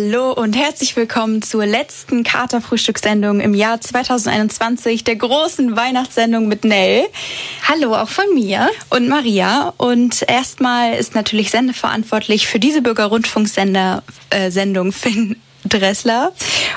Hallo und herzlich willkommen zur letzten Katerfrühstückssendung im Jahr 2021, der großen Weihnachtssendung mit Nell. Hallo auch von mir. Und Maria. Und erstmal ist natürlich sendeverantwortlich für diese Bürgerrundfunksender äh, Sendung Finn Dressler.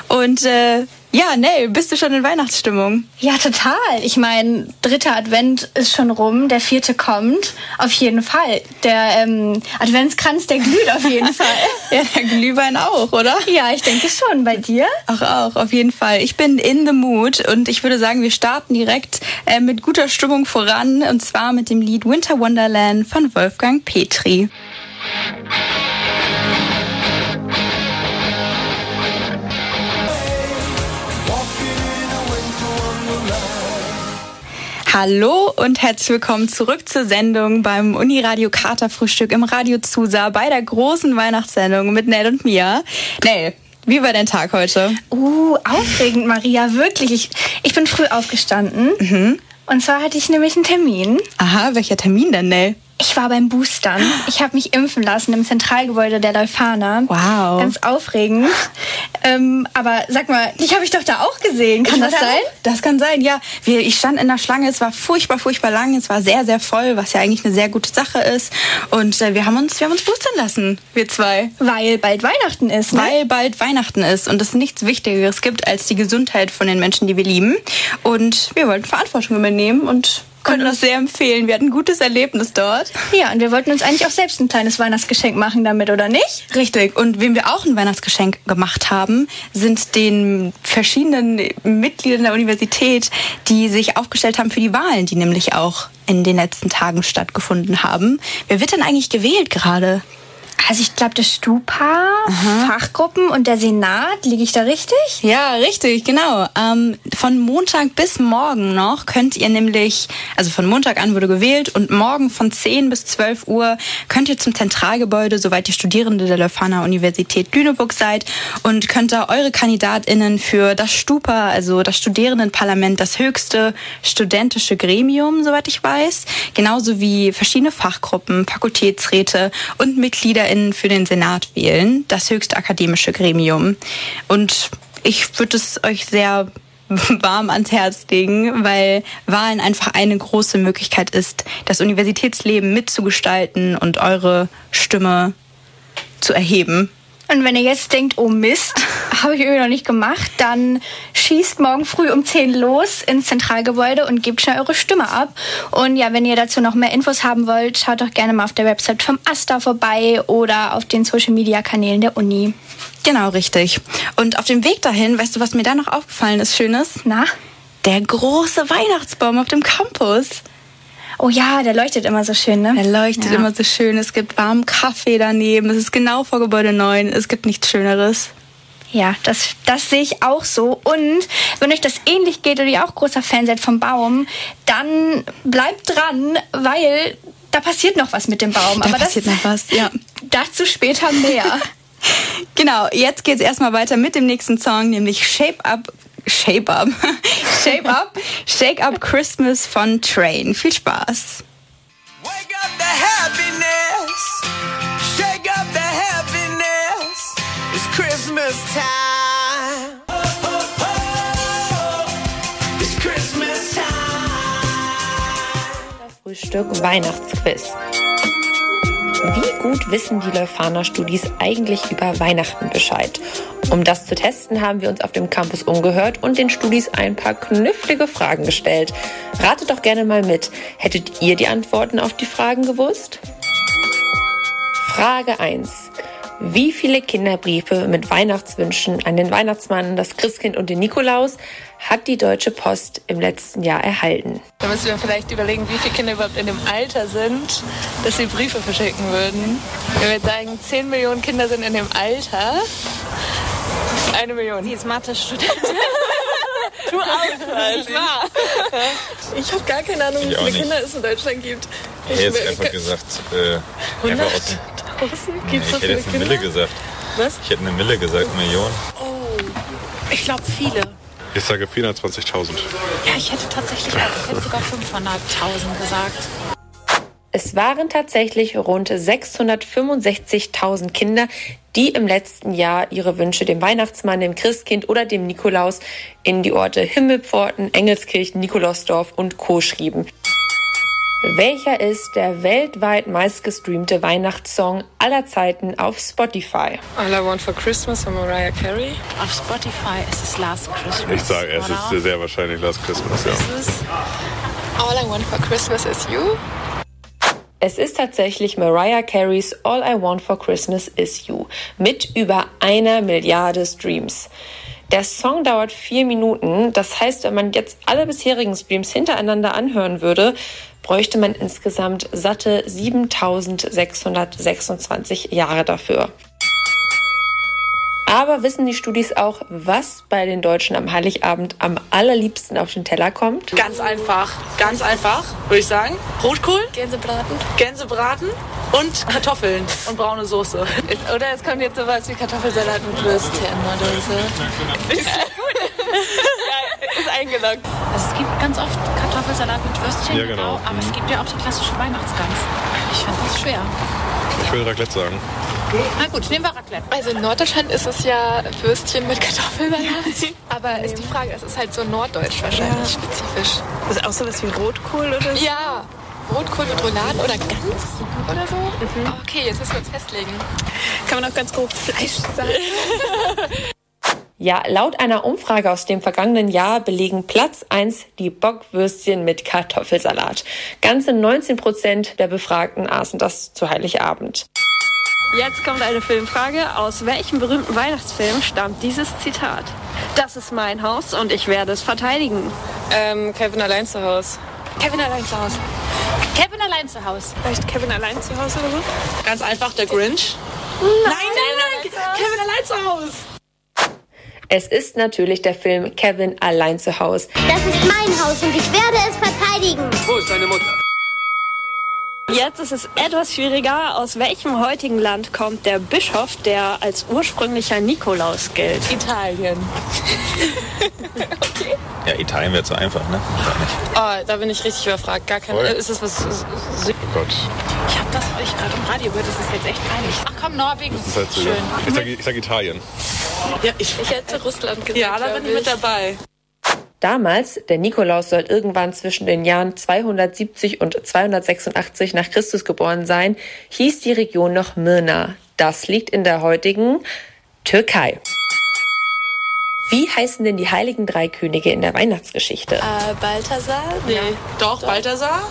Und äh, ja, Nell, bist du schon in Weihnachtsstimmung? Ja, total. Ich meine, dritter Advent ist schon rum, der vierte kommt. Auf jeden Fall. Der ähm, Adventskranz, der glüht auf jeden Fall. ja, der Glühwein auch, oder? Ja, ich denke schon. Bei dir? Ach, auch, auf jeden Fall. Ich bin in the mood und ich würde sagen, wir starten direkt äh, mit guter Stimmung voran und zwar mit dem Lied Winter Wonderland von Wolfgang Petri. Hallo und herzlich willkommen zurück zur Sendung beim Uniradio Kater Frühstück im Radio Zusa bei der großen Weihnachtssendung mit Nell und Mia. Nell, wie war dein Tag heute? Uh, aufregend, Maria, wirklich. Ich, ich bin früh aufgestanden. Mhm. Und zwar hatte ich nämlich einen Termin. Aha, welcher Termin denn, Nell? Ich war beim Boostern. Ich habe mich impfen lassen im Zentralgebäude der Leuphana. Wow. Ganz aufregend. Ähm, aber sag mal, dich habe ich doch da auch gesehen. Kann das sein? Das kann sein, ja. Ich stand in der Schlange. Es war furchtbar, furchtbar lang. Es war sehr, sehr voll, was ja eigentlich eine sehr gute Sache ist. Und äh, wir haben uns, wir haben uns boostern lassen, wir zwei. Weil bald Weihnachten ist. Ne? Weil bald Weihnachten ist und es nichts Wichtigeres gibt als die Gesundheit von den Menschen, die wir lieben. Und wir wollten Verantwortung übernehmen und können das sehr empfehlen. Wir hatten ein gutes Erlebnis dort. Ja, und wir wollten uns eigentlich auch selbst ein kleines Weihnachtsgeschenk machen damit, oder nicht? Richtig. Und wem wir auch ein Weihnachtsgeschenk gemacht haben, sind den verschiedenen Mitgliedern der Universität, die sich aufgestellt haben für die Wahlen, die nämlich auch in den letzten Tagen stattgefunden haben. Wer wird denn eigentlich gewählt gerade? Also ich glaube, das Stupa, Aha. Fachgruppen und der Senat, liege ich da richtig? Ja, richtig, genau. Ähm, von Montag bis morgen noch könnt ihr nämlich, also von Montag an wurde gewählt und morgen von 10 bis 12 Uhr könnt ihr zum Zentralgebäude, soweit ihr Studierende der Leuphana Universität Lüneburg seid und könnt da eure KandidatInnen für das Stupa, also das Studierendenparlament, das höchste studentische Gremium, soweit ich weiß, genauso wie verschiedene Fachgruppen, Fakultätsräte und Mitglieder MitgliederInnen für den Senat wählen, das höchste akademische Gremium. Und ich würde es euch sehr warm ans Herz legen, weil Wahlen einfach eine große Möglichkeit ist, das Universitätsleben mitzugestalten und eure Stimme zu erheben. Und wenn ihr jetzt denkt, oh Mist, habe ich irgendwie noch nicht gemacht, dann schießt morgen früh um 10 los ins Zentralgebäude und gebt schnell eure Stimme ab. Und ja, wenn ihr dazu noch mehr Infos haben wollt, schaut doch gerne mal auf der Website vom AStA vorbei oder auf den Social Media Kanälen der Uni. Genau, richtig. Und auf dem Weg dahin, weißt du, was mir da noch aufgefallen ist, Schönes? Na? Der große Weihnachtsbaum auf dem Campus. Oh ja, der leuchtet immer so schön, ne? Der leuchtet ja. immer so schön. Es gibt warmen Kaffee daneben. Es ist genau vor Gebäude 9. Es gibt nichts Schöneres. Ja, das, das sehe ich auch so. Und wenn euch das ähnlich geht oder ihr auch großer Fan seid vom Baum, dann bleibt dran, weil da passiert noch was mit dem Baum. Da Aber passiert das, noch was, ja. Dazu später mehr. genau, jetzt geht es erstmal weiter mit dem nächsten Song, nämlich Shape Up Shape Up. Shape Up. Shake Up Christmas von Train. Viel Spaß. Wake up the happiness. Shake up the happiness. It's Christmas time. It's Christmas time. Frühstück Weihnachtsquiz. Wie gut wissen die Leuphana-Studis eigentlich über Weihnachten Bescheid? Um das zu testen, haben wir uns auf dem Campus umgehört und den Studis ein paar knifflige Fragen gestellt. Ratet doch gerne mal mit. Hättet ihr die Antworten auf die Fragen gewusst? Frage 1. Wie viele Kinderbriefe mit Weihnachtswünschen an den Weihnachtsmann, das Christkind und den Nikolaus hat die Deutsche Post im letzten Jahr erhalten? Da müssen wir vielleicht überlegen, wie viele Kinder überhaupt in dem Alter sind, dass sie Briefe verschicken würden. Wenn wir sagen, 10 Millionen Kinder sind in dem Alter, eine Million. Die ist Mathe-Studentin. Du auch, nicht wahr? Ich habe gar keine Ahnung, wie Ich viele nicht. Kinder es in Deutschland gibt. Ich hätte jetzt einfach gesagt, äh, einfach aus, 100.000? Gibt ich so hätte viele jetzt eine? Mille gesagt. Was? Ich hätte eine Mille gesagt, Million. Ich glaube viele. Ich sage 420.000. Ja, ich hätte tatsächlich auch, ich hätte sogar 500.000 gesagt. Es waren tatsächlich rund 665.000 Kinder, die im letzten Jahr ihre Wünsche dem Weihnachtsmann, dem Christkind oder dem Nikolaus in die Orte Himmelpforten, Engelskirchen, Nikolausdorf und Co. schrieben. Welcher ist der weltweit meistgestreamte Weihnachtssong aller Zeiten auf Spotify? All I Want for Christmas von Mariah Carey. Auf Spotify ist es Last Christmas. Ich sage, es oder? ist sehr wahrscheinlich Last Christmas, ja. Es ist All I Want for Christmas is You. Es ist tatsächlich Mariah Careys All I Want for Christmas Is You mit über einer Milliarde Streams. Der Song dauert vier Minuten. Das heißt, wenn man jetzt alle bisherigen Streams hintereinander anhören würde, bräuchte man insgesamt satte 7626 Jahre dafür. Aber wissen die Studis auch, was bei den Deutschen am Heiligabend am allerliebsten auf den Teller kommt? Ganz einfach, ganz einfach, würde ich sagen. Rotkohl, Gänsebraten. Gänsebraten und Kartoffeln und braune Soße. Oder es kommt jetzt sowas wie Kartoffelsalat mit Würstchen oder so. Ist gut. Ja, ist eingeloggt. Also es gibt ganz oft Kartoffelsalat mit Würstchen, Ja, genau. aber es gibt ja auch die klassische Weihnachtsgans. Ich finde das schwer. Ich will Raclette sagen. Na gut, nehmen wir Raclette. Also in Norddeutschland ist es ja Würstchen mit Kartoffelsalat. Aber ist die Frage, es ist halt so norddeutsch wahrscheinlich spezifisch. Das ist auch sowas wie Rotkohl oder so. Ja, Rotkohl mit Rouladen oder Gans oder so. Okay, jetzt müssen wir uns festlegen. Kann man auch ganz grob Fleisch sagen. Ja, laut einer Umfrage aus dem vergangenen Jahr belegen Platz 1 die Bockwürstchen mit Kartoffelsalat. Ganze 19 Prozent der Befragten aßen das zu Heiligabend. Jetzt kommt eine Filmfrage. Aus welchem berühmten Weihnachtsfilm stammt dieses Zitat? Das ist mein Haus und ich werde es verteidigen. Ähm, Kevin allein zu Hause. Kevin allein zu Hause. Kevin allein zu Hause. Vielleicht Kevin allein zu Hause oder so? Ganz einfach, der Grinch. Nein, nein, nein, Kevin allein zu Hause. Es ist natürlich der Film Kevin allein zu Hause. Das ist mein Haus und ich werde es verteidigen. Wo ist deine Mutter? Jetzt ist es etwas schwieriger. Aus welchem heutigen Land kommt der Bischof, der als ursprünglicher Nikolaus gilt? Italien. Ja, Italien wäre zu einfach, ne? Gar nicht. Oh, da bin ich richtig überfragt. Gar keine. Voll. Ist es was. Oh Gott. Ich habe das euch gerade im Radio gehört, das ist jetzt echt peinlich. Ach komm, Norwegen. Das ist halt so. Schön. Ich sage ich sag Italien. Ja, ich, Ich hätte Russland gesagt. ja da bin ich mit dabei. Damals, der Nikolaus soll irgendwann zwischen den Jahren 270 und 286 nach Christus geboren sein, hieß die Region noch Myrna. Das liegt in der heutigen Türkei. Wie heißen denn die heiligen drei Könige in der Weihnachtsgeschichte? Äh, Balthasar? Nee. Doch, Balthasar?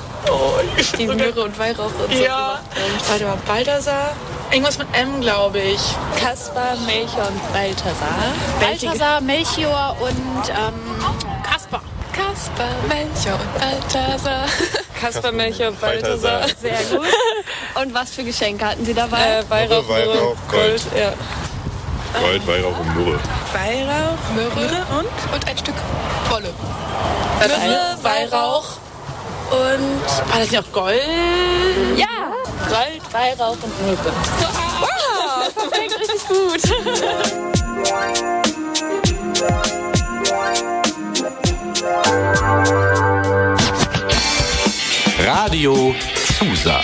Die Myrrhe und Weihrauch und so. Ja. Warte mal, Balthasar? Irgendwas mit M, glaube ich. Kaspar, Melchior und Balthasar. Balthasar, Melchior und ähm, Kaspar. Kaspar, Melchior und Balthasar. Kaspar, Melchior, Balthasar. Balthasar. Sehr gut. Und was für Geschenke hatten Sie dabei? Äh, Weihrauch, Weihrauch, Gold. Ja. Gold, Weihrauch und Myrrhe. Weihrauch, Myrrhe und? und ein Stück Wolle. Myrrhe, Weihrauch und. War das nicht auch Gold? Ja! Gold, Weihrauch und Myrrhe. Wow! Perfekt, richtig gut. Radio Susa.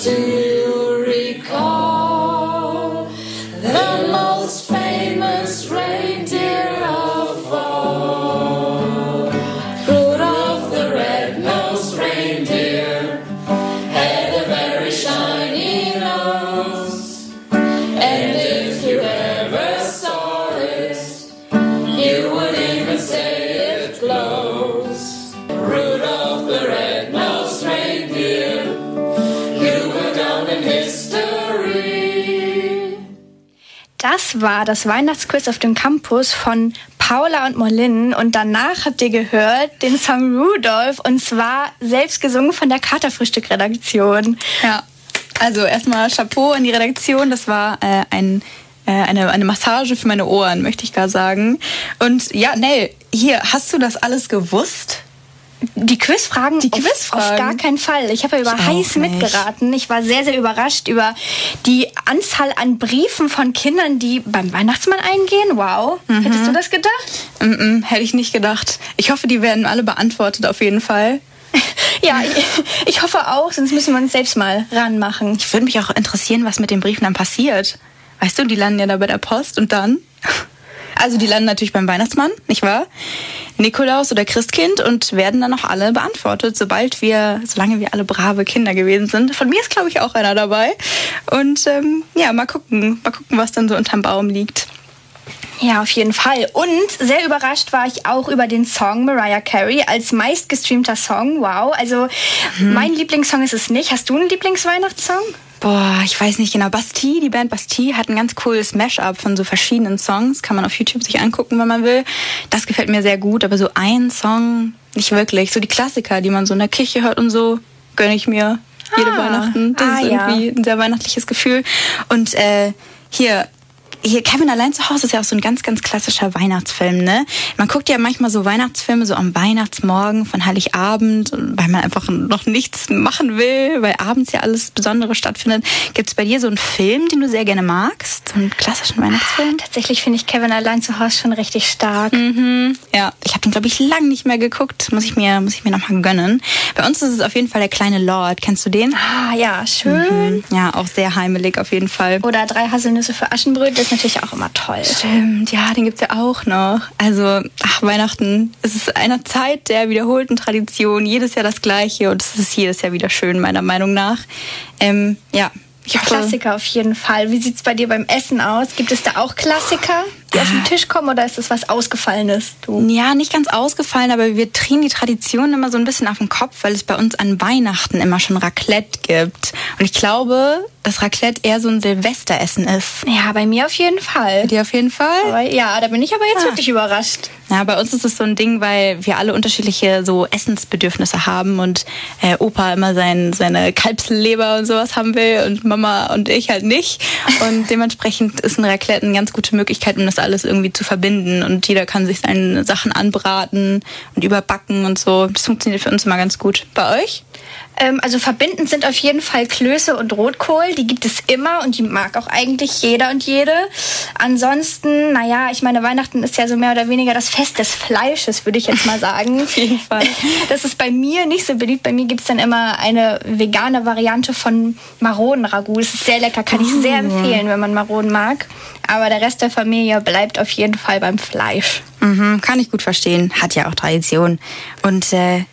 to you. Das war das Weihnachtsquiz auf dem Campus von Paula und Molin und danach habt ihr gehört den Song Rudolph und zwar selbst gesungen von der Katerfrühstück-Redaktion. Ja, also erstmal Chapeau an die Redaktion. Das war äh, ein äh, eine, eine Massage für meine Ohren, möchte ich gar sagen. Und ja, Nell, hier, hast du das alles gewusst? Die Quizfragen? Die auf- Quizfragen? Auf, gar keinen Fall. Ich habe ja über Ich heiß mitgeraten. Ich war sehr, sehr überrascht über die Anzahl an Briefen von Kindern, die beim Weihnachtsmann eingehen. Wow. Mhm. Hättest du das gedacht? Mm -mm, hätte ich nicht gedacht. Ich hoffe, die werden alle beantwortet auf jeden Fall. Ja, ich, ich hoffe auch, sonst müssen wir uns selbst mal ranmachen. Ich würde mich auch interessieren, was mit den Briefen dann passiert. Weißt du, die landen ja da bei der Post und dann? Also die landen natürlich beim Weihnachtsmann, nicht wahr? Nikolaus oder Christkind und werden dann auch alle beantwortet, sobald wir, solange wir alle brave Kinder gewesen sind. Von mir ist, glaube ich, auch einer dabei. Und ähm, ja, mal gucken, mal gucken, was dann so unterm Baum liegt. Ja, auf jeden Fall. Und sehr überrascht war ich auch über den Song Mariah Carey als meistgestreamter Song. Wow. Also Mhm. mein Lieblingssong ist es nicht. Hast du einen Lieblingsweihnachtssong? Boah, ich weiß nicht genau. Bastille, die Band Bastille hat ein ganz cooles Mashup von so verschiedenen Songs. Kann man auf YouTube sich angucken, wenn man will. Das gefällt mir sehr gut, aber so ein Song nicht wirklich. So die Klassiker, die man so in der Kirche hört und so, gönne ich mir jede Ah, Weihnachten. Das ah, ist ja. irgendwie ein sehr weihnachtliches Gefühl. Und äh, hier, hier, Kevin allein zu Hause ist ja auch so ein ganz, ganz klassischer Weihnachtsfilm, ne? Man guckt ja manchmal so Weihnachtsfilme so am Weihnachtsmorgen von Heiligabend, weil man einfach noch nichts machen will, weil abends ja alles Besondere stattfindet. Gibt es bei dir so einen Film, den du sehr gerne magst? So einen klassischen Weihnachtsfilm? Tatsächlich finde ich Kevin allein zu Hause schon richtig stark. Mhm. Ja, ich habe den glaube ich lang nicht mehr geguckt. Muss ich mir, muss ich mir noch mal gönnen. Bei uns ist es auf jeden Fall der kleine Lord. Kennst du den? Ah ja, schön. Mhm. Ja, auch sehr heimelig auf jeden Fall. Oder drei Haselnüsse für Aschenbröt, das ist natürlich auch immer toll. Stimmt, ja, den gibt's ja auch noch. Also, ach, Weihnachten, es ist eine Zeit der wiederholten Tradition, jedes Jahr das Gleiche und es ist jedes Jahr wieder schön, meiner Meinung nach. Ähm, ja, ich Klassiker auf jeden Fall. Wie sieht's bei dir beim Essen aus? Gibt es da auch Klassiker, die auf den Tisch kommen oder ist das was Ausgefallenes? Du? Ja, nicht ganz ausgefallen, aber wir drehen die Tradition immer so ein bisschen auf den Kopf, weil es bei uns an Weihnachten immer schon Raclette gibt. Und ich glaube, dass Raclette eher so ein Silvesteressen ist. Ja, bei mir auf jeden Fall. Dir auf jeden Fall? Aber ja, da bin ich aber jetzt Ah. wirklich überrascht. Ja, bei uns ist es so ein Ding, weil wir alle unterschiedliche so Essensbedürfnisse haben und äh, Opa immer sein, seine Kalbsleber und sowas haben will und Mama und ich halt nicht. Und dementsprechend ist ein Raclette eine ganz gute Möglichkeit, um das alles irgendwie zu verbinden. Und jeder kann sich seine Sachen anbraten und überbacken und so. Das funktioniert für uns immer ganz gut. Bei euch? Ähm, also verbindend sind auf jeden Fall Klöße und Rotkohl. Die gibt es immer und die mag auch eigentlich jeder und jede. Ansonsten, naja, ich meine, Weihnachten ist ja so mehr oder weniger das Fest des Fleisches, würde ich jetzt mal sagen. auf jeden Fall. Das ist bei mir nicht so beliebt. Bei mir gibt es dann immer eine vegane Variante von Maronen-Ragout. Das ist sehr lecker, kann ich sehr Oh. empfehlen, wenn man Maronen mag. Aber der Rest der Familie bleibt auf jeden Fall beim Fleisch. Mhm, kann ich gut verstehen. Hat ja auch Tradition. Und äh,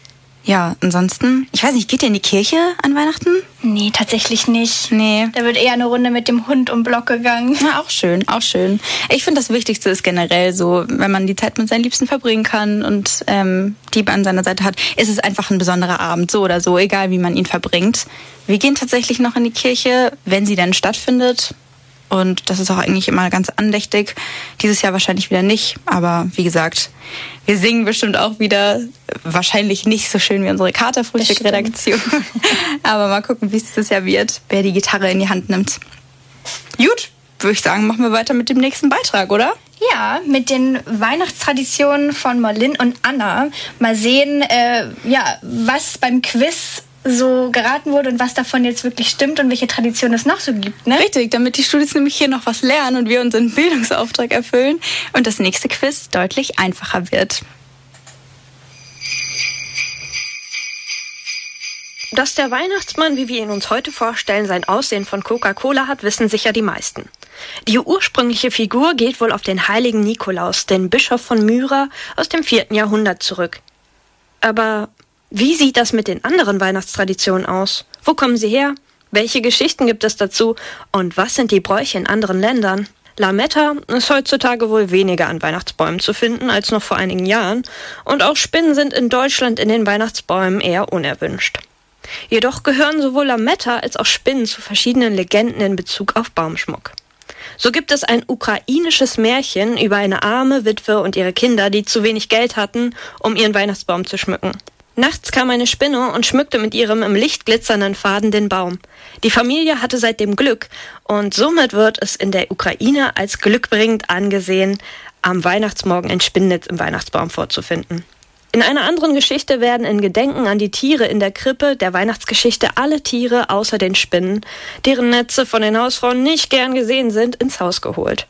ja, ansonsten, ich weiß nicht, geht ihr in die Kirche an Weihnachten? Nee, tatsächlich nicht. Nee. Da wird eher eine Runde mit dem Hund um Block gegangen. Ja, auch schön, auch schön. Ich finde, das Wichtigste ist generell so, wenn man die Zeit mit seinen Liebsten verbringen kann und ähm, die an seiner Seite hat, ist es einfach ein besonderer Abend, so oder so, egal wie man ihn verbringt. Wir gehen tatsächlich noch in die Kirche, wenn sie denn stattfindet. Und das ist auch eigentlich immer ganz andächtig. Dieses Jahr wahrscheinlich wieder nicht. Aber wie gesagt, wir singen bestimmt auch wieder. Wahrscheinlich nicht so schön wie unsere Katerfrühstück-Redaktion. Aber mal gucken, wie es dieses Jahr wird, wer die Gitarre in die Hand nimmt. Gut, würde ich sagen, machen wir weiter mit dem nächsten Beitrag, oder? Ja, mit den Weihnachtstraditionen von Marlin und Anna. Mal sehen, äh, ja, was beim Quiz so geraten wurde und was davon jetzt wirklich stimmt und welche Tradition es noch so gibt, ne? Richtig, damit die Studis nämlich hier noch was lernen und wir unseren Bildungsauftrag erfüllen und das nächste Quiz deutlich einfacher wird. Dass der Weihnachtsmann, wie wir ihn uns heute vorstellen, sein Aussehen von Coca-Cola hat, wissen sicher die meisten. Die ursprüngliche Figur geht wohl auf den heiligen Nikolaus, den Bischof von Myra aus dem vierten Jahrhundert zurück. Aber wie sieht das mit den anderen Weihnachtstraditionen aus? Wo kommen sie her? Welche Geschichten gibt es dazu? Und was sind die Bräuche in anderen Ländern? Lametta ist heutzutage wohl weniger an Weihnachtsbäumen zu finden als noch vor einigen Jahren. Und auch Spinnen sind in Deutschland in den Weihnachtsbäumen eher unerwünscht. Jedoch gehören sowohl Lametta als auch Spinnen zu verschiedenen Legenden in Bezug auf Baumschmuck. So gibt es ein ukrainisches Märchen über eine arme Witwe und ihre Kinder, die zu wenig Geld hatten, um ihren Weihnachtsbaum zu schmücken. Nachts kam eine Spinne und schmückte mit ihrem im Licht glitzernden Faden den Baum. Die Familie hatte seitdem Glück und somit wird es in der Ukraine als glückbringend angesehen, am Weihnachtsmorgen ein Spinnennetz im Weihnachtsbaum vorzufinden. In einer anderen Geschichte werden in Gedenken an die Tiere in der Krippe der Weihnachtsgeschichte alle Tiere außer den Spinnen, deren Netze von den Hausfrauen nicht gern gesehen sind, ins Haus geholt.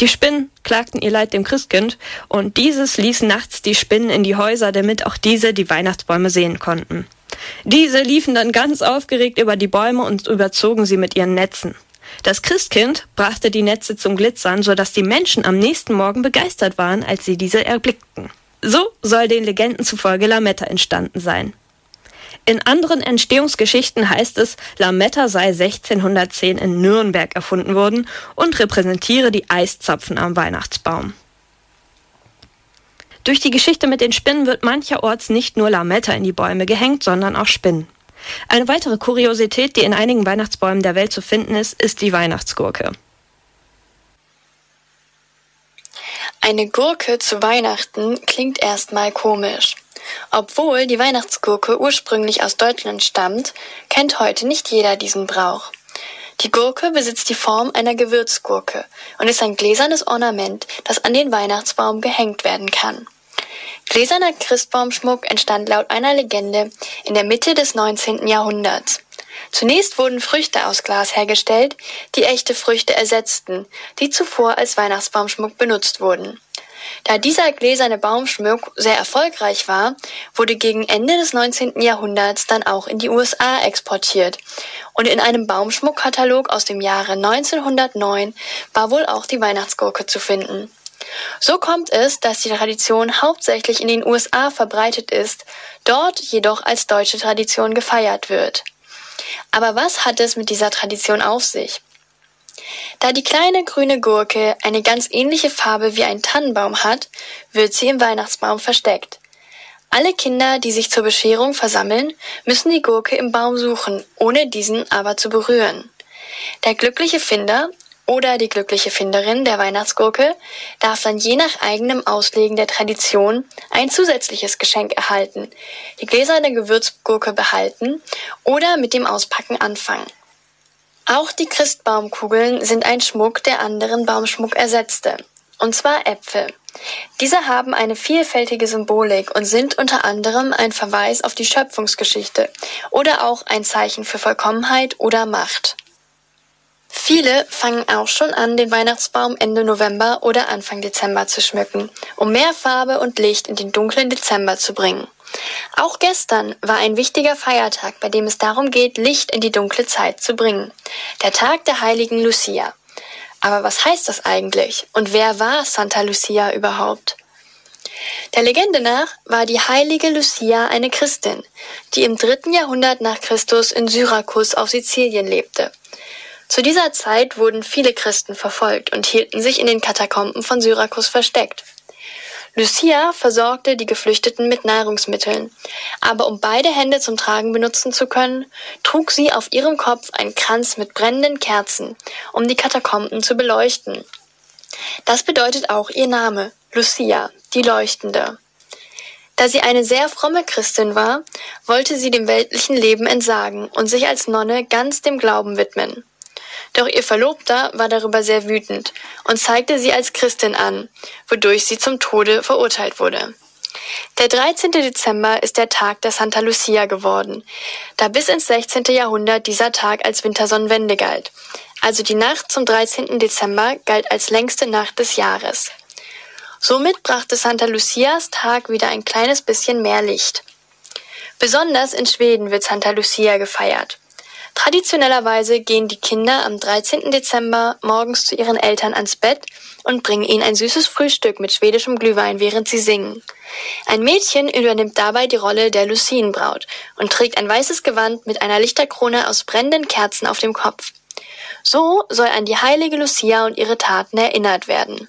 Die Spinnen klagten ihr Leid dem Christkind und dieses ließ nachts die Spinnen in die Häuser, damit auch diese die Weihnachtsbäume sehen konnten. Diese liefen dann ganz aufgeregt über die Bäume und überzogen sie mit ihren Netzen. Das Christkind brachte die Netze zum Glitzern, sodass die Menschen am nächsten Morgen begeistert waren, als sie diese erblickten. So soll den Legenden zufolge Lametta entstanden sein. In anderen Entstehungsgeschichten heißt es, Lametta sei 1610 in Nürnberg erfunden worden und repräsentiere die Eiszapfen am Weihnachtsbaum. Durch die Geschichte mit den Spinnen wird mancherorts nicht nur Lametta in die Bäume gehängt, sondern auch Spinnen. Eine weitere Kuriosität, die in einigen Weihnachtsbäumen der Welt zu finden ist, ist die Weihnachtsgurke. Eine Gurke zu Weihnachten klingt erstmal komisch. Obwohl die Weihnachtsgurke ursprünglich aus Deutschland stammt, kennt heute nicht jeder diesen Brauch. Die Gurke besitzt die Form einer Gewürzgurke und ist ein gläsernes Ornament, das an den Weihnachtsbaum gehängt werden kann. Gläserner Christbaumschmuck entstand laut einer Legende in der Mitte des 19. Jahrhunderts. Zunächst wurden Früchte aus Glas hergestellt, die echte Früchte ersetzten, die zuvor als Weihnachtsbaumschmuck benutzt wurden. Da dieser gläserne Baumschmuck sehr erfolgreich war, wurde gegen Ende des 19. Jahrhunderts dann auch in die USA exportiert. Und in einem Baumschmuckkatalog aus dem Jahre 1909 war wohl auch die Weihnachtsgurke zu finden. So kommt es, dass die Tradition hauptsächlich in den USA verbreitet ist, dort jedoch als deutsche Tradition gefeiert wird. Aber was hat es mit dieser Tradition auf sich? Da die kleine grüne Gurke eine ganz ähnliche Farbe wie ein Tannenbaum hat, wird sie im Weihnachtsbaum versteckt. Alle Kinder, die sich zur Bescherung versammeln, müssen die Gurke im Baum suchen, ohne diesen aber zu berühren. Der glückliche Finder oder die glückliche Finderin der Weihnachtsgurke darf dann je nach eigenem Auslegen der Tradition ein zusätzliches Geschenk erhalten, die gläserne Gewürzgurke behalten oder mit dem Auspacken anfangen. Auch die Christbaumkugeln sind ein Schmuck, der anderen Baumschmuck ersetzte, und zwar Äpfel. Diese haben eine vielfältige Symbolik und sind unter anderem ein Verweis auf die Schöpfungsgeschichte oder auch ein Zeichen für Vollkommenheit oder Macht. Viele fangen auch schon an, den Weihnachtsbaum Ende November oder Anfang Dezember zu schmücken, um mehr Farbe und Licht in den dunklen Dezember zu bringen. Auch gestern war ein wichtiger Feiertag, bei dem es darum geht, Licht in die dunkle Zeit zu bringen. Der Tag der heiligen Lucia. Aber was heißt das eigentlich? Und wer war Santa Lucia überhaupt? Der Legende nach war die heilige Lucia eine Christin, die im dritten Jahrhundert nach Christus in Syrakus auf Sizilien lebte. Zu dieser Zeit wurden viele Christen verfolgt und hielten sich in den Katakomben von Syrakus versteckt. Lucia versorgte die Geflüchteten mit Nahrungsmitteln, aber um beide Hände zum Tragen benutzen zu können, trug sie auf ihrem Kopf einen Kranz mit brennenden Kerzen, um die Katakomben zu beleuchten. Das bedeutet auch ihr Name, Lucia, die Leuchtende. Da sie eine sehr fromme Christin war, wollte sie dem weltlichen Leben entsagen und sich als Nonne ganz dem Glauben widmen. Doch ihr Verlobter war darüber sehr wütend und zeigte sie als Christin an, wodurch sie zum Tode verurteilt wurde. Der 13. Dezember ist der Tag der Santa Lucia geworden, da bis ins 16. Jahrhundert dieser Tag als Wintersonnenwende galt. Also die Nacht zum 13. Dezember galt als längste Nacht des Jahres. Somit brachte Santa Lucias Tag wieder ein kleines bisschen mehr Licht. Besonders in Schweden wird Santa Lucia gefeiert. Traditionellerweise gehen die Kinder am 13. Dezember morgens zu ihren Eltern ans Bett und bringen ihnen ein süßes Frühstück mit schwedischem Glühwein, während sie singen. Ein Mädchen übernimmt dabei die Rolle der Lucienbraut und trägt ein weißes Gewand mit einer Lichterkrone aus brennenden Kerzen auf dem Kopf. So soll an die heilige Lucia und ihre Taten erinnert werden.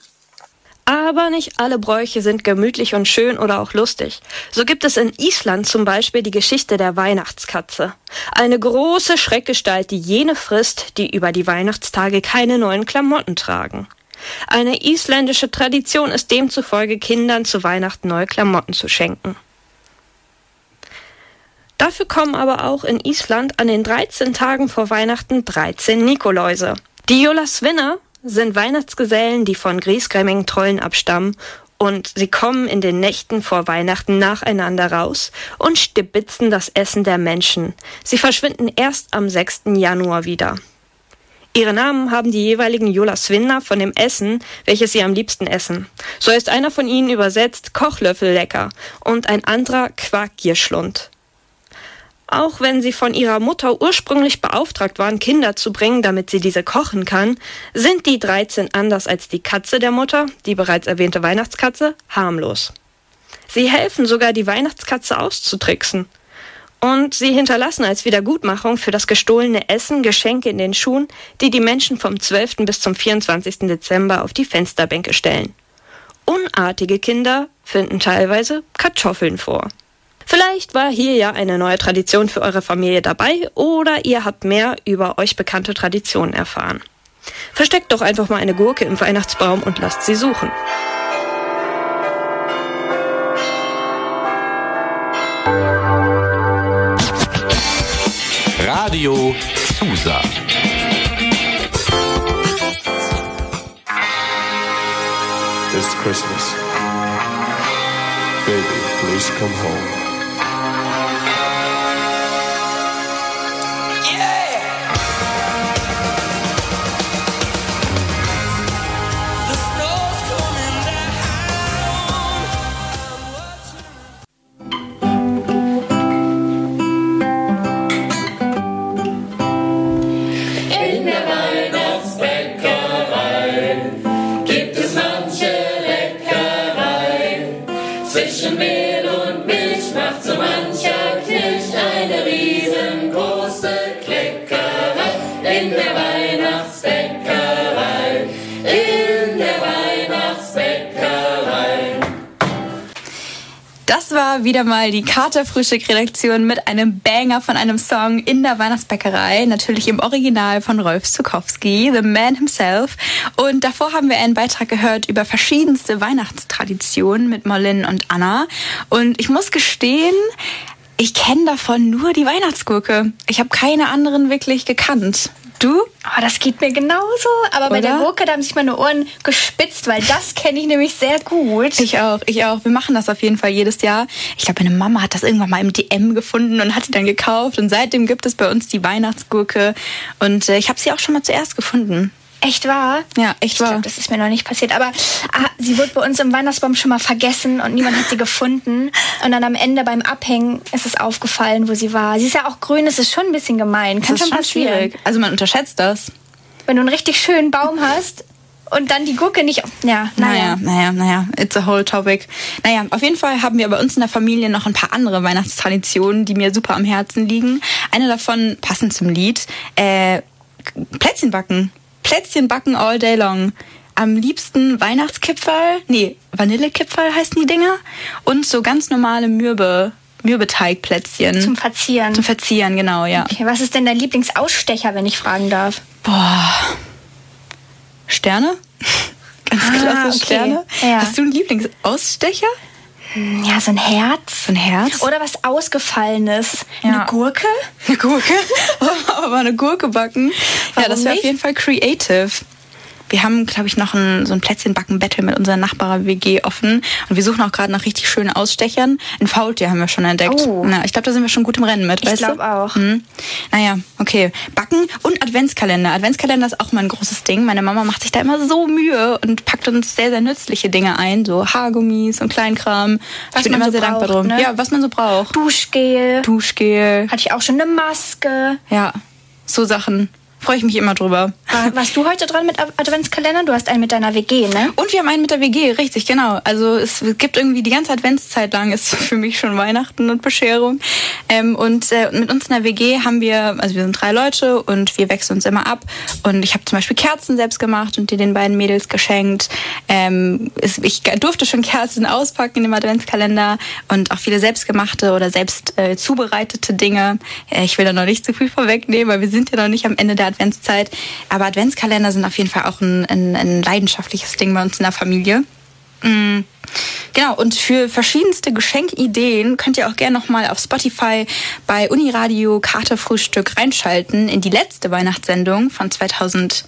Aber nicht alle Bräuche sind gemütlich und schön oder auch lustig. So gibt es in Island zum Beispiel die Geschichte der Weihnachtskatze. Eine große Schreckgestalt, die jene frisst, die über die Weihnachtstage keine neuen Klamotten tragen. Eine isländische Tradition ist demzufolge, Kindern zu Weihnachten neue Klamotten zu schenken. Dafür kommen aber auch in Island an den 13 Tagen vor Weihnachten 13 Nikoläuse. Die Jolasvinner sind Weihnachtsgesellen, die von griesgrämigen Trollen abstammen und sie kommen in den Nächten vor Weihnachten nacheinander raus und stibitzen das Essen der Menschen. Sie verschwinden erst am 6. Januar wieder. Ihre Namen haben die jeweiligen Jolasvinner von dem Essen, welches sie am liebsten essen. So ist einer von ihnen übersetzt Kochlöffel lecker und ein anderer Quarkgierschlund. Auch wenn sie von ihrer Mutter ursprünglich beauftragt waren, Kinder zu bringen, damit sie diese kochen kann, sind die 13 anders als die Katze der Mutter, die bereits erwähnte Weihnachtskatze, harmlos. Sie helfen sogar, die Weihnachtskatze auszutricksen. Und sie hinterlassen als Wiedergutmachung für das gestohlene Essen Geschenke in den Schuhen, die die Menschen vom 12. bis zum 24. Dezember auf die Fensterbänke stellen. Unartige Kinder finden teilweise Kartoffeln vor. Vielleicht war hier ja eine neue Tradition für eure Familie dabei oder ihr habt mehr über euch bekannte Traditionen erfahren. Versteckt doch einfach mal eine Gurke im Weihnachtsbaum und lasst sie suchen. Radio Susa. It's Christmas. Baby, please come home. Wieder mal die Kater-Frühstück-Redaktion mit einem Banger von einem Song in der Weihnachtsbäckerei. Natürlich im Original von Rolf Zukowski, The Man Himself. Und davor haben wir einen Beitrag gehört über verschiedenste Weihnachtstraditionen mit Molin und Anna. Und ich muss gestehen, ich kenne davon nur die Weihnachtsgurke. Ich habe keine anderen wirklich gekannt. Du? Oh, das geht mir genauso. Aber bei Oder? der Gurke, da haben sich meine Ohren gespitzt, weil das kenne ich nämlich sehr gut. Ich auch, ich auch. Wir machen das auf jeden Fall jedes Jahr. Ich glaube, meine Mama hat das irgendwann mal im DM gefunden und hat die dann gekauft. Und seitdem gibt es bei uns die Weihnachtsgurke. Und äh, ich habe sie auch schon mal zuerst gefunden. Echt wahr? Ja, echt Ich wahr. glaube, das ist mir noch nicht passiert. Aber ah, sie wurde bei uns im Weihnachtsbaum schon mal vergessen und niemand hat sie gefunden. Und dann am Ende beim Abhängen ist es aufgefallen, wo sie war. Sie ist ja auch grün, es ist schon ein bisschen gemein. Kann das ist schon schon passieren. schwierig. Also man unterschätzt das. Wenn du einen richtig schönen Baum hast und dann die Gurke nicht. Ja, naja. Naja, naja, naja, it's a whole topic. Naja, auf jeden Fall haben wir bei uns in der Familie noch ein paar andere Weihnachtstraditionen, die mir super am Herzen liegen. Eine davon, passend zum Lied, äh, Plätzchen backen. Plätzchen backen all day long. Am liebsten Weihnachtskipferl, nee, Vanillekipferl heißen die Dinger. Und so ganz normale Mürbe, Mürbeteigplätzchen. Zum Verzieren. Zum Verzieren, genau, ja. Okay, was ist denn dein Lieblingsausstecher, wenn ich fragen darf? Boah. Sterne? Ganz Ah, klasse okay. Sterne. Ja. Hast du einen Lieblingsausstecher? Ja, so ein Herz. So ein Herz? Oder was Ausgefallenes. Eine Gurke? Eine Gurke? Aber eine Gurke backen? ja, Warum das wäre auf jeden Fall creative. Wir haben, glaube ich, noch ein, so ein Plätzchenbacken-Battle mit unserer Nachbar-WG offen. Und wir suchen auch gerade nach richtig schönen Ausstechern. Ein Faultier haben wir schon entdeckt. Oh. Na, ich glaube, da sind wir schon gut im Rennen mit. Ich weißt du? glaub auch. Mhm. Naja, okay. Backen und Adventskalender. Adventskalender ist auch mal ein großes Ding. Meine Mama macht sich da immer so Mühe und packt uns sehr, sehr nützliche Dinge ein. So Haargummis und Kleinkram. Was ich bin immer so sehr dankbar braucht, drum. ne? Ja, was man so braucht. Duschgel. Duschgel. Hatte ich auch schon eine Maske. Ja, so Sachen. Freue ich mich immer drüber. War, warst du heute dran mit Adventskalender? Du hast einen mit deiner WG, ne? Und wir haben einen mit der WG, richtig, genau. Also es gibt irgendwie die ganze Adventszeit lang ist für mich schon Weihnachten und Bescherung. Ähm, und äh, mit uns in der WG haben wir, also wir sind drei Leute und wir wechseln uns immer ab. Und ich habe zum Beispiel Kerzen selbst gemacht und die den beiden Mädels geschenkt. Ähm, ich durfte schon Kerzen auspacken im Adventskalender und auch viele selbstgemachte oder selbst äh, zubereitete Dinge. Äh, ich will da noch nicht zu viel vorwegnehmen, weil wir sind ja noch nicht am Ende der Adventszeit. Aber Adventskalender sind auf jeden Fall auch ein, ein, ein leidenschaftliches Ding bei uns in der Familie. Mm. Genau, und für verschiedenste Geschenkideen könnt ihr auch gerne nochmal auf Spotify bei Uniradio Karte Frühstück reinschalten in die letzte Weihnachtssendung von 2000.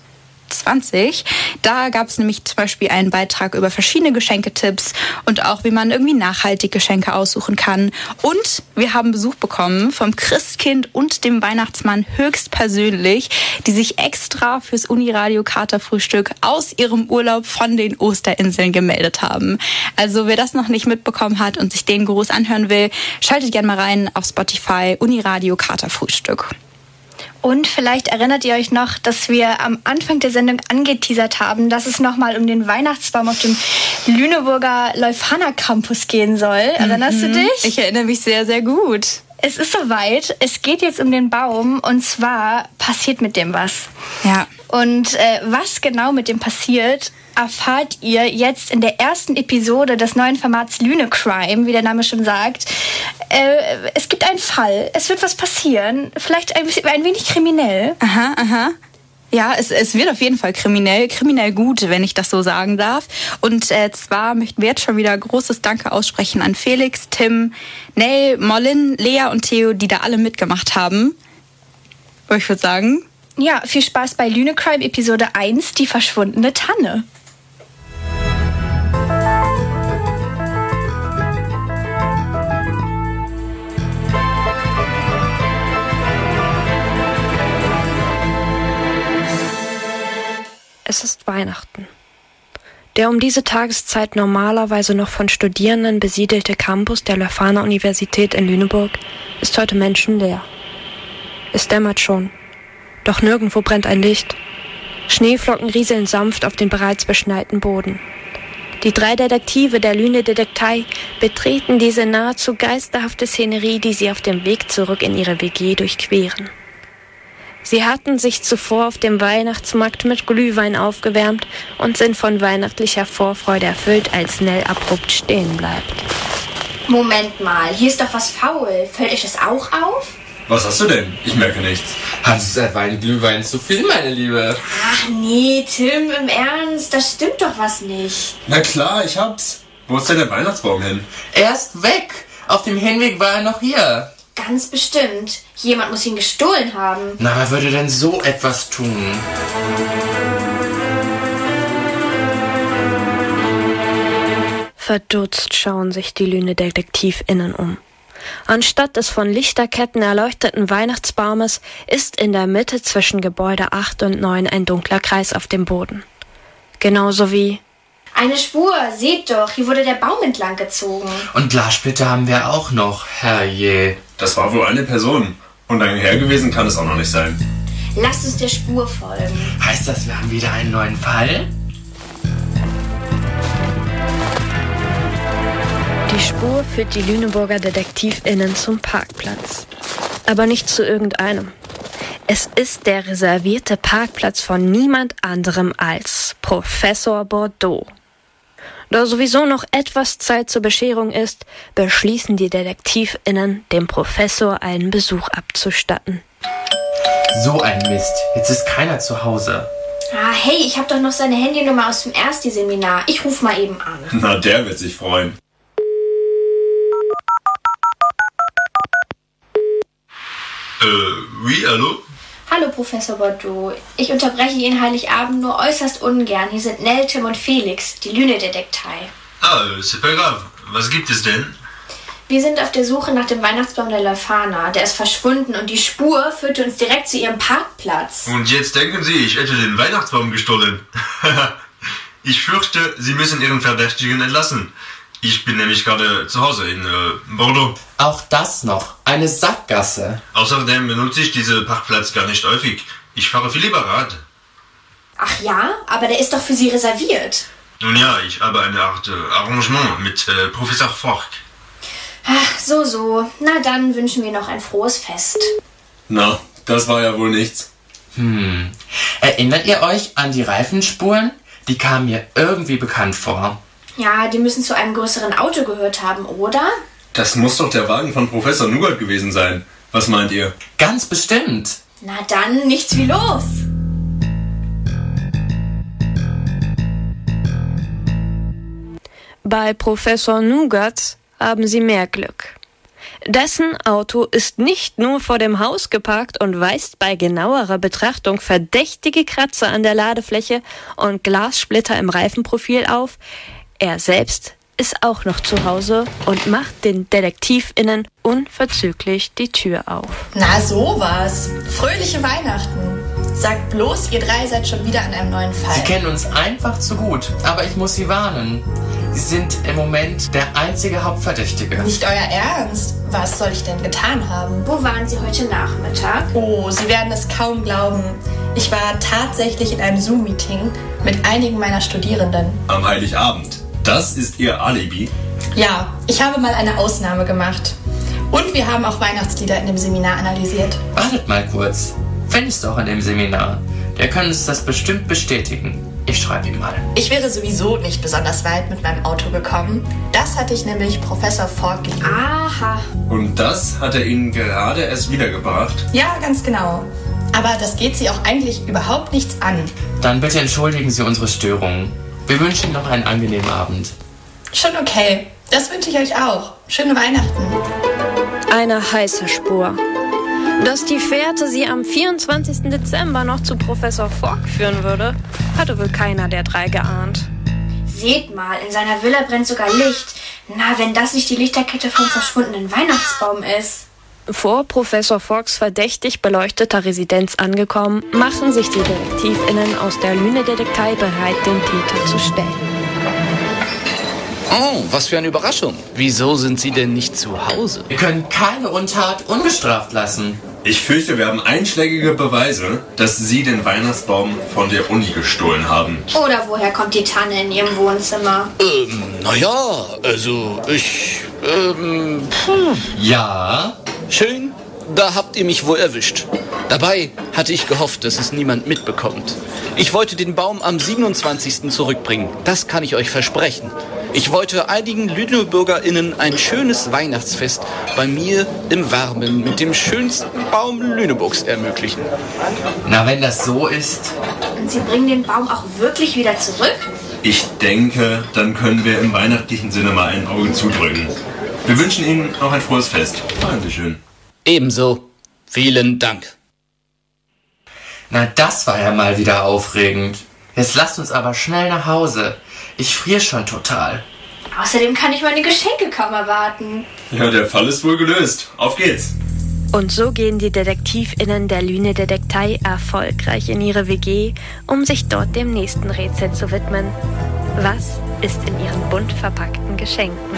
20. Da gab es nämlich zum Beispiel einen Beitrag über verschiedene Geschenketipps und auch, wie man irgendwie nachhaltig Geschenke aussuchen kann. Und wir haben Besuch bekommen vom Christkind und dem Weihnachtsmann höchstpersönlich, die sich extra fürs Uniradio Katerfrühstück aus ihrem Urlaub von den Osterinseln gemeldet haben. Also wer das noch nicht mitbekommen hat und sich den Gruß anhören will, schaltet gerne mal rein auf Spotify Uniradio Katerfrühstück. Und vielleicht erinnert ihr euch noch, dass wir am Anfang der Sendung angeteasert haben, dass es nochmal um den Weihnachtsbaum auf dem Lüneburger Leuphana Campus gehen soll. Erinnerst mhm. du dich? Ich erinnere mich sehr, sehr gut. Es ist soweit. Es geht jetzt um den Baum und zwar passiert mit dem was. Ja. Und äh, was genau mit dem passiert, erfahrt ihr jetzt in der ersten Episode des neuen Formats Lüne Crime, wie der Name schon sagt. Äh, es gibt einen Fall, es wird was passieren, vielleicht ein, ein wenig kriminell. Aha, aha. Ja, es, es wird auf jeden Fall kriminell, kriminell gut, wenn ich das so sagen darf. Und äh, zwar möchten wir jetzt schon wieder großes Danke aussprechen an Felix, Tim, Nell, Mollin, Lea und Theo, die da alle mitgemacht haben. Ich würde sagen. Ja, viel Spaß bei Lüne Crime Episode 1, die verschwundene Tanne. Es ist Weihnachten. Der um diese Tageszeit normalerweise noch von Studierenden besiedelte Campus der Leuphana Universität in Lüneburg ist heute menschenleer. Es dämmert schon, doch nirgendwo brennt ein Licht. Schneeflocken rieseln sanft auf den bereits beschneiten Boden. Die drei Detektive der Lüne Detektei betreten diese nahezu geisterhafte Szenerie, die sie auf dem Weg zurück in ihre WG durchqueren. Sie hatten sich zuvor auf dem Weihnachtsmarkt mit Glühwein aufgewärmt und sind von weihnachtlicher Vorfreude erfüllt, als Nell abrupt stehen bleibt. Moment mal, hier ist doch was faul. Fällt euch das auch auf? Was hast du denn? Ich merke nichts. Hast du seit Wein Glühwein zu viel, meine Liebe? Ach nee, Tim, im Ernst, das stimmt doch was nicht. Na klar, ich hab's. Wo ist denn der Weihnachtsbaum hin? Er ist weg. Auf dem Hinweg war er noch hier. Ganz bestimmt. Jemand muss ihn gestohlen haben. Na, wer würde denn so etwas tun? Verdutzt schauen sich die Lüne-DetektivInnen um. Anstatt des von Lichterketten erleuchteten Weihnachtsbaumes ist in der Mitte zwischen Gebäude 8 und 9 ein dunkler Kreis auf dem Boden. Genauso wie eine Spur, seht doch, hier wurde der Baum entlang gezogen. Und Glassplitter haben wir auch noch, herrje. Das war wohl eine Person. Und lange her gewesen kann es auch noch nicht sein. Lasst uns der Spur folgen. Heißt das, wir haben wieder einen neuen Fall? Die Spur führt die Lüneburger DetektivInnen zum Parkplatz. Aber nicht zu irgendeinem. Es ist der reservierte Parkplatz von niemand anderem als Professor Bordeaux. Da sowieso noch etwas Zeit zur Bescherung ist, beschließen die DetektivInnen, dem Professor einen Besuch abzustatten. So ein Mist. Jetzt ist keiner zu Hause. Ah, hey, ich habe doch noch seine Handynummer aus dem Ersti-Seminar. Ich ruf mal eben an. Na, der wird sich freuen. Äh, oui, hallo? Hallo, Professor Bordeaux. Ich unterbreche Ihnen Heiligabend nur äußerst ungern. Hier sind Nell, Tim und Felix, die Lüne-Detektei. Ah, c'est pas grave. Was gibt es denn? Wir sind auf der Suche nach dem Weihnachtsbaum der Lafana. Der ist verschwunden und die Spur führte uns direkt zu Ihrem Parkplatz. Und jetzt denken Sie, ich hätte den Weihnachtsbaum gestohlen. ich fürchte, Sie müssen Ihren Verdächtigen entlassen. Ich bin nämlich gerade zu Hause in äh, Bordeaux. Auch das noch. Eine Sackgasse. Außerdem benutze ich diesen Parkplatz gar nicht häufig. Ich fahre viel lieber Rad. Ach ja, aber der ist doch für Sie reserviert. Nun ja, ich habe eine Art äh, Arrangement mit äh, Professor Fork. Ach, so, so. Na dann wünschen wir noch ein frohes Fest. Na, das war ja wohl nichts. Hm. Erinnert ihr euch an die Reifenspuren? Die kamen mir irgendwie bekannt vor. Ja, die müssen zu einem größeren Auto gehört haben, oder? Das muss doch der Wagen von Professor Nougat gewesen sein. Was meint ihr? Ganz bestimmt. Na dann, nichts wie los. Bei Professor Nougat haben sie mehr Glück. Dessen Auto ist nicht nur vor dem Haus geparkt und weist bei genauerer Betrachtung verdächtige Kratzer an der Ladefläche und Glassplitter im Reifenprofil auf, er selbst ist auch noch zu Hause und macht den DetektivInnen unverzüglich die Tür auf. Na sowas. Fröhliche Weihnachten. Sagt bloß, ihr drei seid schon wieder an einem neuen Fall. Sie kennen uns einfach zu gut, aber ich muss Sie warnen. Sie sind im Moment der einzige Hauptverdächtige. Nicht euer Ernst? Was soll ich denn getan haben? Wo waren Sie heute Nachmittag? Oh, Sie werden es kaum glauben. Ich war tatsächlich in einem Zoom-Meeting mit einigen meiner Studierenden. Am Heiligabend. Das ist Ihr Alibi? Ja, ich habe mal eine Ausnahme gemacht. Und wir haben auch Weihnachtslieder in dem Seminar analysiert. Wartet mal kurz. Fenn ist doch an dem Seminar. Der kann uns das bestimmt bestätigen. Ich schreibe ihm mal. Ich wäre sowieso nicht besonders weit mit meinem Auto gekommen. Das hatte ich nämlich Professor Fork gegeben. Aha. Und das hat er Ihnen gerade erst wiedergebracht? Ja, ganz genau. Aber das geht Sie auch eigentlich überhaupt nichts an. Dann bitte entschuldigen Sie unsere Störung. Wir wünschen Ihnen noch einen angenehmen Abend. Schon okay. Das wünsche ich euch auch. Schöne Weihnachten. Eine heiße Spur. Dass die Fährte sie am 24. Dezember noch zu Professor Fogg führen würde, hatte wohl keiner der drei geahnt. Seht mal, in seiner Villa brennt sogar Licht. Na, wenn das nicht die Lichterkette vom verschwundenen Weihnachtsbaum ist. Vor Professor Foggs verdächtig beleuchteter Residenz angekommen, machen sich die DetektivInnen aus der Lüne-Detektei bereit, den Täter zu stellen. Oh, was für eine Überraschung. Wieso sind Sie denn nicht zu Hause? Wir können keine Untat ungestraft lassen. Ich fürchte, wir haben einschlägige Beweise, dass Sie den Weihnachtsbaum von der Uni gestohlen haben. Oder woher kommt die Tanne in Ihrem Wohnzimmer? Ähm, naja, also ich. Ähm. Puh. Ja. Schön, da habt ihr mich wohl erwischt. Dabei hatte ich gehofft, dass es niemand mitbekommt. Ich wollte den Baum am 27. zurückbringen. Das kann ich euch versprechen. Ich wollte einigen LüneburgerInnen ein schönes Weihnachtsfest bei mir im Warmen mit dem schönsten Baum Lüneburgs ermöglichen. Na, wenn das so ist. Und Sie bringen den Baum auch wirklich wieder zurück? Ich denke, dann können wir im weihnachtlichen Sinne mal ein Auge zudrücken. Wir wünschen Ihnen noch ein frohes Fest. Feiern Sie schön. Ebenso. Vielen Dank. Na, das war ja mal wieder aufregend. Jetzt lasst uns aber schnell nach Hause. Ich friere schon total. Außerdem kann ich meine Geschenke kaum erwarten. Ja, der Fall ist wohl gelöst. Auf geht's. Und so gehen die DetektivInnen der Lüne-Detektei erfolgreich in ihre WG, um sich dort dem nächsten Rätsel zu widmen. Was ist in ihren bunt verpackten Geschenken?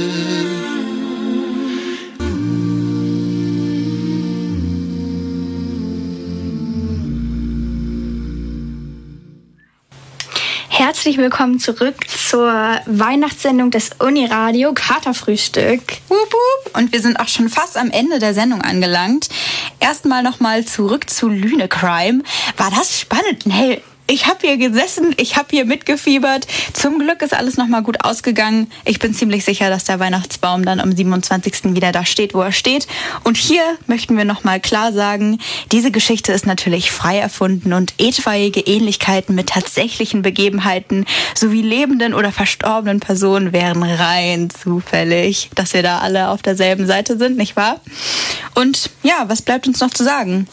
Herzlich willkommen zurück zur Weihnachtssendung des Uniradio Katerfrühstück. Wup, wup. Und wir sind auch schon fast am Ende der Sendung angelangt. Erstmal nochmal zurück zu Lüne Crime. War das spannend? Hey, ich habe hier gesessen, ich habe hier mitgefiebert. Zum Glück ist alles nochmal gut ausgegangen. Ich bin ziemlich sicher, dass der Weihnachtsbaum dann am 27. wieder da steht, wo er steht. Und hier möchten wir nochmal klar sagen, diese Geschichte ist natürlich frei erfunden und etwaige Ähnlichkeiten mit tatsächlichen Begebenheiten sowie lebenden oder verstorbenen Personen wären rein zufällig, dass wir da alle auf derselben Seite sind, nicht wahr? Und ja, was bleibt uns noch zu sagen?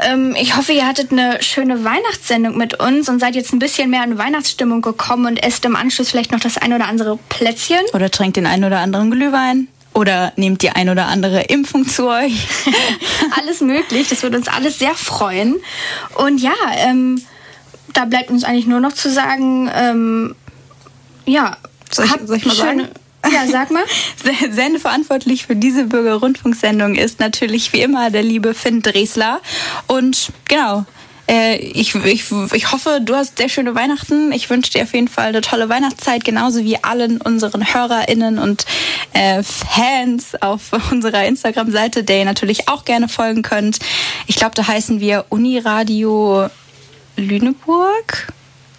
Ähm, ich hoffe, ihr hattet eine schöne Weihnachtssendung mit uns und seid jetzt ein bisschen mehr in Weihnachtsstimmung gekommen und esst im Anschluss vielleicht noch das ein oder andere Plätzchen. Oder trinkt den ein oder anderen Glühwein. Oder nehmt die ein oder andere Impfung zu euch. alles möglich. Das würde uns alles sehr freuen. Und ja, ähm, da bleibt uns eigentlich nur noch zu sagen, ähm, ja, soll ich, soll ich mal schöne, sagen? Ja, sag mal. Sendeverantwortlich für diese Bürgerrundfunksendung ist natürlich wie immer der liebe Finn Dresler. Und genau, äh, ich, ich, ich hoffe, du hast sehr schöne Weihnachten. Ich wünsche dir auf jeden Fall eine tolle Weihnachtszeit, genauso wie allen unseren HörerInnen und äh, Fans auf unserer Instagram-Seite, der ihr natürlich auch gerne folgen könnt. Ich glaube, da heißen wir Uniradio Lüneburg.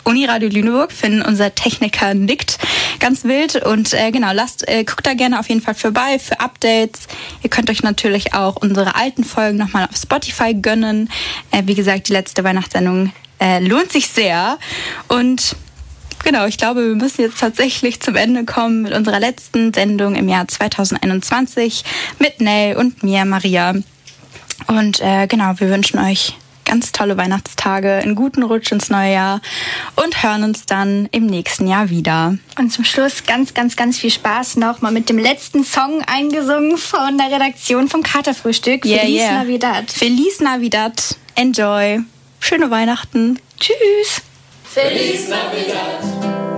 Uniradio Lüneburg, Finn, unser Techniker, nickt ganz wild. Und äh, genau, lasst, äh, guckt da gerne auf jeden Fall vorbei für Updates. Ihr könnt euch natürlich auch unsere alten Folgen nochmal auf Spotify gönnen. Äh, wie gesagt, die letzte Weihnachtssendung äh, lohnt sich sehr. Und genau, ich glaube, wir müssen jetzt tatsächlich zum Ende kommen mit unserer letzten Sendung im Jahr 2021 mit Nell und mir, Maria. Und äh, genau, wir wünschen euch ganz tolle Weihnachtstage, einen guten Rutsch ins neue Jahr und hören uns dann im nächsten Jahr wieder. Und zum Schluss ganz, ganz, ganz viel Spaß noch mal mit dem letzten Song eingesungen von der Redaktion vom Katerfrühstück. Yeah, Feliz yeah. Navidad. Feliz Navidad. Enjoy. Schöne Weihnachten. Tschüss. Feliz Navidad.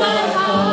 My heart.